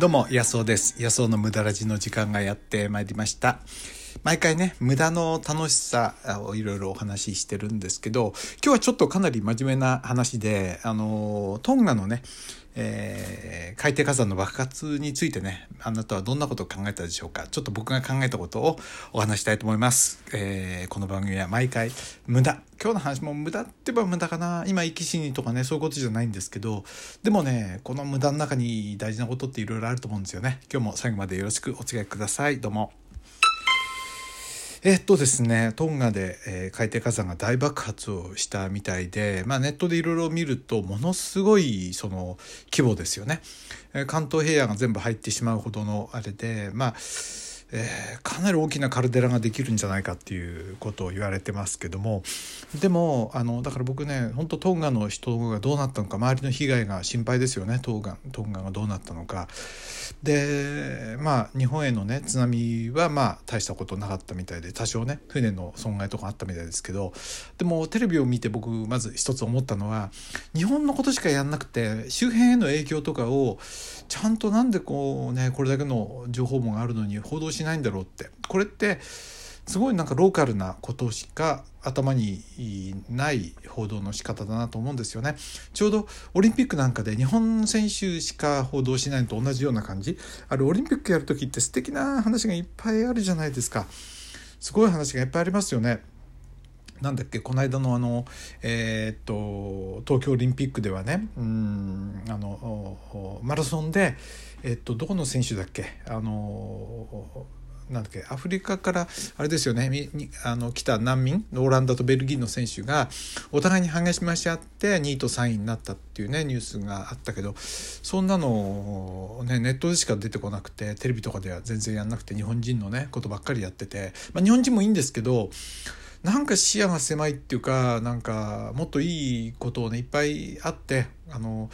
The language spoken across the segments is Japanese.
どうも、安尾です。安尾の無駄ラジの時間がやってまいりました。毎回ね、無駄の楽しさをいろいろお話ししてるんですけど、今日はちょっとかなり真面目な話で、あの、トンガのね、えー海底火山の爆発についてね、あなたはどんなことを考えたでしょうか？ちょっと僕が考えたことをお話したいと思います。えーこの番組は毎回無駄。今日の話も無駄って言えば無駄かな。今、生き死にとかね、そういうことじゃないんですけど、でもね、この無駄の中に大事なことっていろいろあると思うんですよね。今日も最後までよろしくお付き合いください。どうも。えっとですね、トンガで、えー海底火山が大爆発をしたみたいで、まあ、ネットでいろいろ見るとものすごいその規模ですよね。えー関東平野が全部入ってしまうほどのあれで、まあえーかなり大きなカルデラができるんじゃないかっていうことを言われてますけどもでもあのだから僕ね本当トンガの人がどうなったのか周りの被害が心配ですよねトンガトンガがどうなったのか。でまあ日本へのね津波はまあ大したことなかったみたいで多少ね船の損害とかあったみたいですけどでもテレビを見て僕まず一つ思ったのは日本のことしかやんなくて周辺への影響とかをちゃんとなんでこうねこれだけの情報網があるのに報道ししないんだろうってこれってすごいなんかローカルなことしか頭にない報道の仕方だなと思うんですよね。ちょうどオリンピックなんかで日本選手しか報道しないのと同じような感じ。あれオリンピックやる時って素敵な話がいっぱいあるじゃないですか。すごい話がいっぱいありますよね。なんだっけこの間のあのえーっと東京オリンピックではねうんあのマラソンでえっとどこの選手だっけあのなんだっけアフリカからあれですよねあの来た難民オランダとベルギーの選手がお互いに激しまし合って2位と3位になったっていうねニュースがあったけどそんなの、ね、ネットでしか出てこなくてテレビとかでは全然やんなくて日本人のねことばっかりやってて、まあ、日本人もいいんですけどなんか視野が狭いっていうかなんかもっといいことをねいっぱいあってあの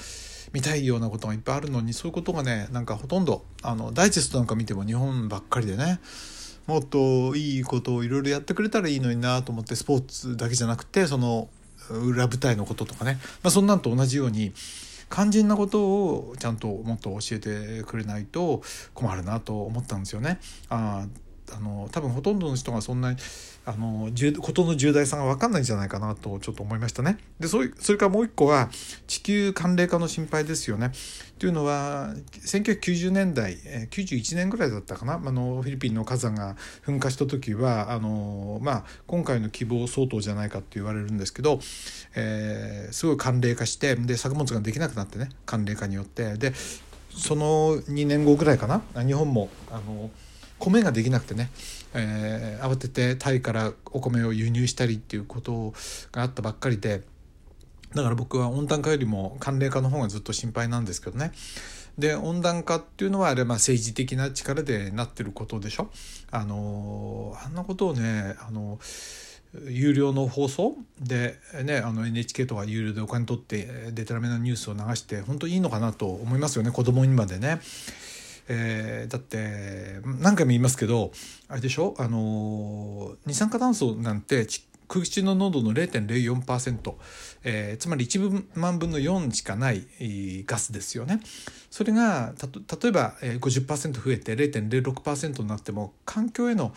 見たいようなことがいっぱいあるのにそういうことがねなんかほとんどあのダイジェストなんか見ても日本ばっかりでねもっといいことをいろいろやってくれたらいいのになと思ってスポーツだけじゃなくてその裏舞台のこととかね、まあ、そんなんと同じように肝心なことをちゃんともっと教えてくれないと困るなと思ったんですよね。ああの多分ほとんどの人がそんなにあの事の重大さが分かんないんじゃないかなとちょっと思いましたね。でそれからもう一個は地球寒冷化の心配ですよね。というのは1990年代91年ぐらいだったかなあのフィリピンの火山が噴火した時はあの、まあ、今回の希望相当じゃないかって言われるんですけど、えーすごい寒冷化してで作物ができなくなってね寒冷化によってでその2年後ぐらいかな日本もあの米ができなくてね、えー慌ててタイからお米を輸入したりっていうことがあったばっかりでだから僕は温暖化よりも寒冷化の方がずっと心配なんですけどね。で温暖化っていうのはあれまあ政治的な力でなってることでしょ？あのあんなことをねあの有料の放送？で、ね、NHK とか有料でお金取ってデタラメなニュースを流して本当いいのかなと思いますよね子供にまでね。えーだって何回も言いますけどあれでしょ？あの二酸化炭素なんて空気中の濃度の0.04%、えーつまり1万分の4しかないガスですよね。それがたと例えばえー50%増えて0.06%になっても環境への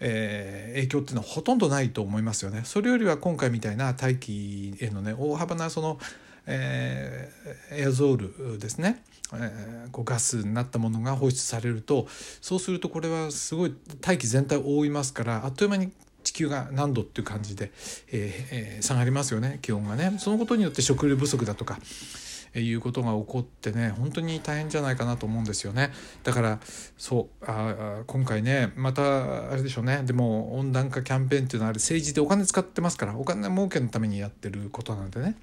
えー影響っていうのはほとんどないと思いますよね。それよりは今回みたいな大気へのね大幅なその、えーエアゾールですね、えーこうガスになったものが放出されるとそうするとこれはすごい大気全体を覆いますからあっという間に地球が何度っていう感じで、えー下がりますよね気温がね。そのことによって食料不足だとかいうことが起こってね本当に大変じゃないかなと思うんですよね。だからそうあ今回ねまたあれでしょうね。でも温暖化キャンペーンっていうのはあれ政治でお金使ってますからお金儲けのためにやってることなんでね。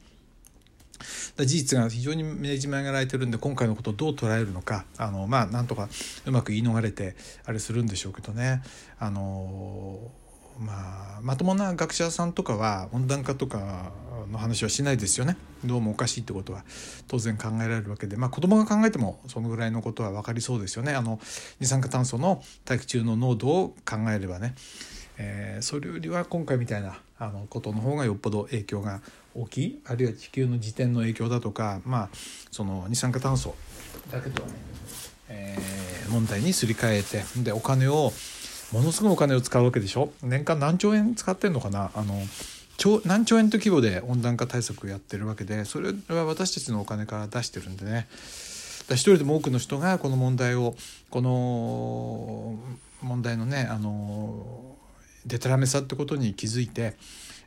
事実が非常にねじ曲げられてるんで今回のことをどう捉えるのかあのまあなんとかうまく言い逃れてあれするんでしょうけどね。あのまあまともな学者さんとかは温暖化とかの話はしないですよね。どうもおかしいってことは当然考えられるわけで。まあ子供が考えてもそのぐらいのことは分かりそうですよね。あの二酸化炭素の大気中の濃度を考えればね、えーそれよりは今回みたいなあのことの方がよっぽど影響が大きいあるいは地球の自転の影響だとか、まあ、その二酸化炭素だけとはね、えー、問題にすり替えてでお金をものすごいお金を使うわけでしょ？年間何兆円使ってんのかな？あの兆何兆円と規模で温暖化対策をやってるわけでそれは私たちのお金から出してるんでね。一人でも多くの人がこの問題をこの問題のねあのでたらめさってことに気づいて、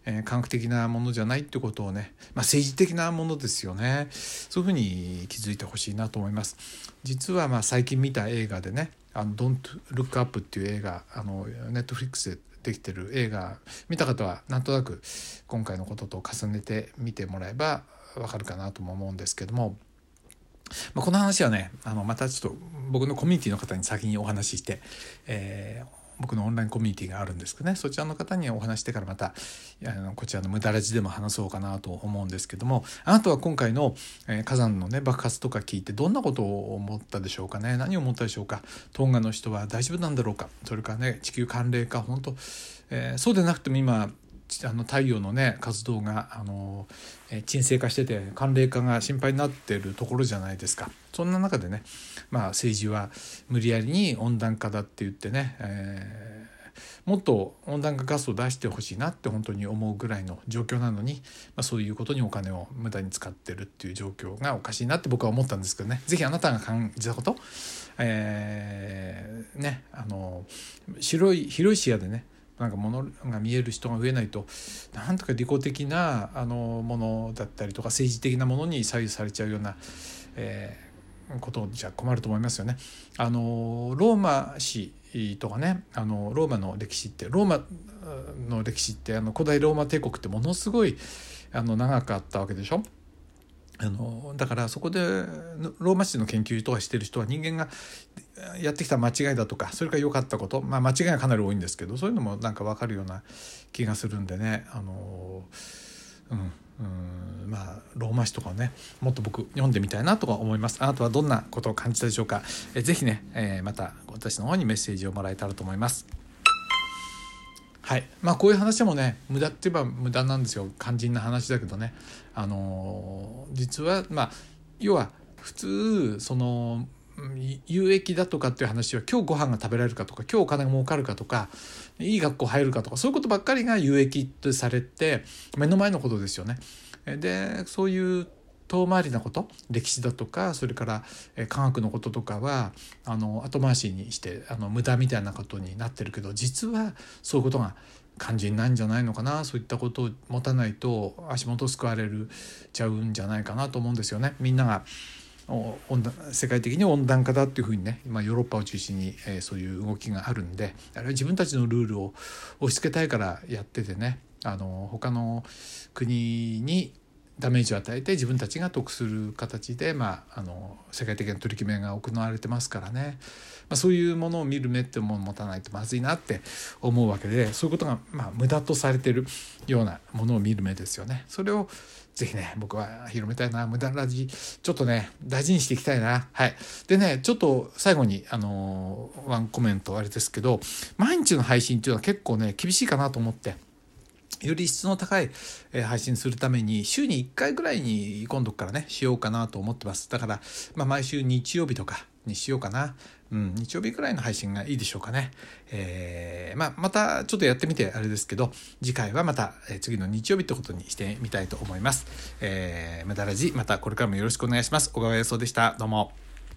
えー、科学的なものじゃないってことをね、まあ、政治的なものですよねそういうふうに気づいてほしいなと思います。実はまあ最近見た映画でね「あの Don't Look Up」っていう映画あのネットフリックスでできてる映画見た方はなんとなく今回のことと重ねて見てもらえばわかるかなとも思うんですけども。まあ、この話はねあのまたちょっと僕のコミュニティの方に先にお話しして、えー、僕のオンラインコミュニティがあるんですけどね。そちらの方にお話してからまたあのこちらの無駄ラジでも話そうかなと思うんですけども。あなたは今回の、えー、火山のね爆発とか聞いてどんなことを思ったでしょうかね。何を思ったでしょうか。トンガの人は大丈夫なんだろうか。それからね地球寒冷化本当、えー、そうでなくても今あの太陽のね活動があの、え沈静化してて寒冷化が心配になってるところじゃないですかそんな中でね、まあ、政治は無理やりに温暖化だって言ってね、えー、もっと温暖化ガスを出してほしいなって本当に思うぐらいの状況なのに、まあ、そういうことにお金を無駄に使ってるっていう状況がおかしいなって僕は思ったんですけどね是非あなたが感じたこと、えー、ねあの広い広い視野でねなんかものが見える人が増えないとなんとか利己的なあのものだったりとか政治的なものに左右されちゃうような、えー、ことじゃ困ると思いますよね。あのローマ史とかねあのローマの歴史ってローマの歴史ってあの古代ローマ帝国ってものすごいあの長かったわけでしょ？あのだからそこでローマ史の研究とかしてる人は人間がやってきた間違いだとかそれから良かったこと、まあ、間違いがかなり多いんですけどそういうのもなんか分かるような気がするんでねあの、うん、うんまあローマ史とかをねもっと僕読んでみたいなとか思います。あなたはどんなことを感じたでしょうか。えぜひね、えー、また私の方にメッセージをもらえたらと思います。はい。まあこういう話もね無駄って言えば無駄なんですよ。肝心な話だけどね。あの実はまあ要は普通その有益だとかっていう話は今日ご飯が食べられるかとか今日お金が儲かるかとかいい学校入るかとかそういうことばっかりが有益とされて目の前のことですよね。でそういう遠回りなこと歴史だとかそれから科学のこととかはあの後回しにしてあの無駄みたいなことになってるけど実はそういうことが肝心なんじゃないのかなそういったことを持たないと足元救われるちゃうんじゃないかなと思うんですよね。みんなが世界的に温暖化だっていうふうにね今ヨーロッパを中心に、えー、そういう動きがあるんであれは自分たちのルールを押し付けたいからやっててねあの他の国にダメージを与えて自分たちが得する形で、まあ、あの世界的な取り決めが行われてますからね、まあ、そういうものを見る目ってものを持たないとまずいなって思うわけでそういうことが、まあ、無駄とされてるようなものを見る目ですよね。それをぜひね、僕は広めたいな。無駄ラジ、ちょっとね、大事にしていきたいな。はい。でね、ちょっと最後に、あのワンコメントあれですけど、毎日の配信っていうのは結構ね、厳しいかなと思って。より質の高い配信するために週に1回ぐらいに今度からねしようかなと思ってます。だから、まあ、毎週日曜日とかにしようかな、うん、日曜日ぐらいの配信がいいでしょうかね、えーまあ、またちょっとやってみてあれですけど次回はまた次の日曜日ってことにしてみたいと思います、えー、無駄ラジまたこれからもよろしくお願いします。小川康夫でした。どうも。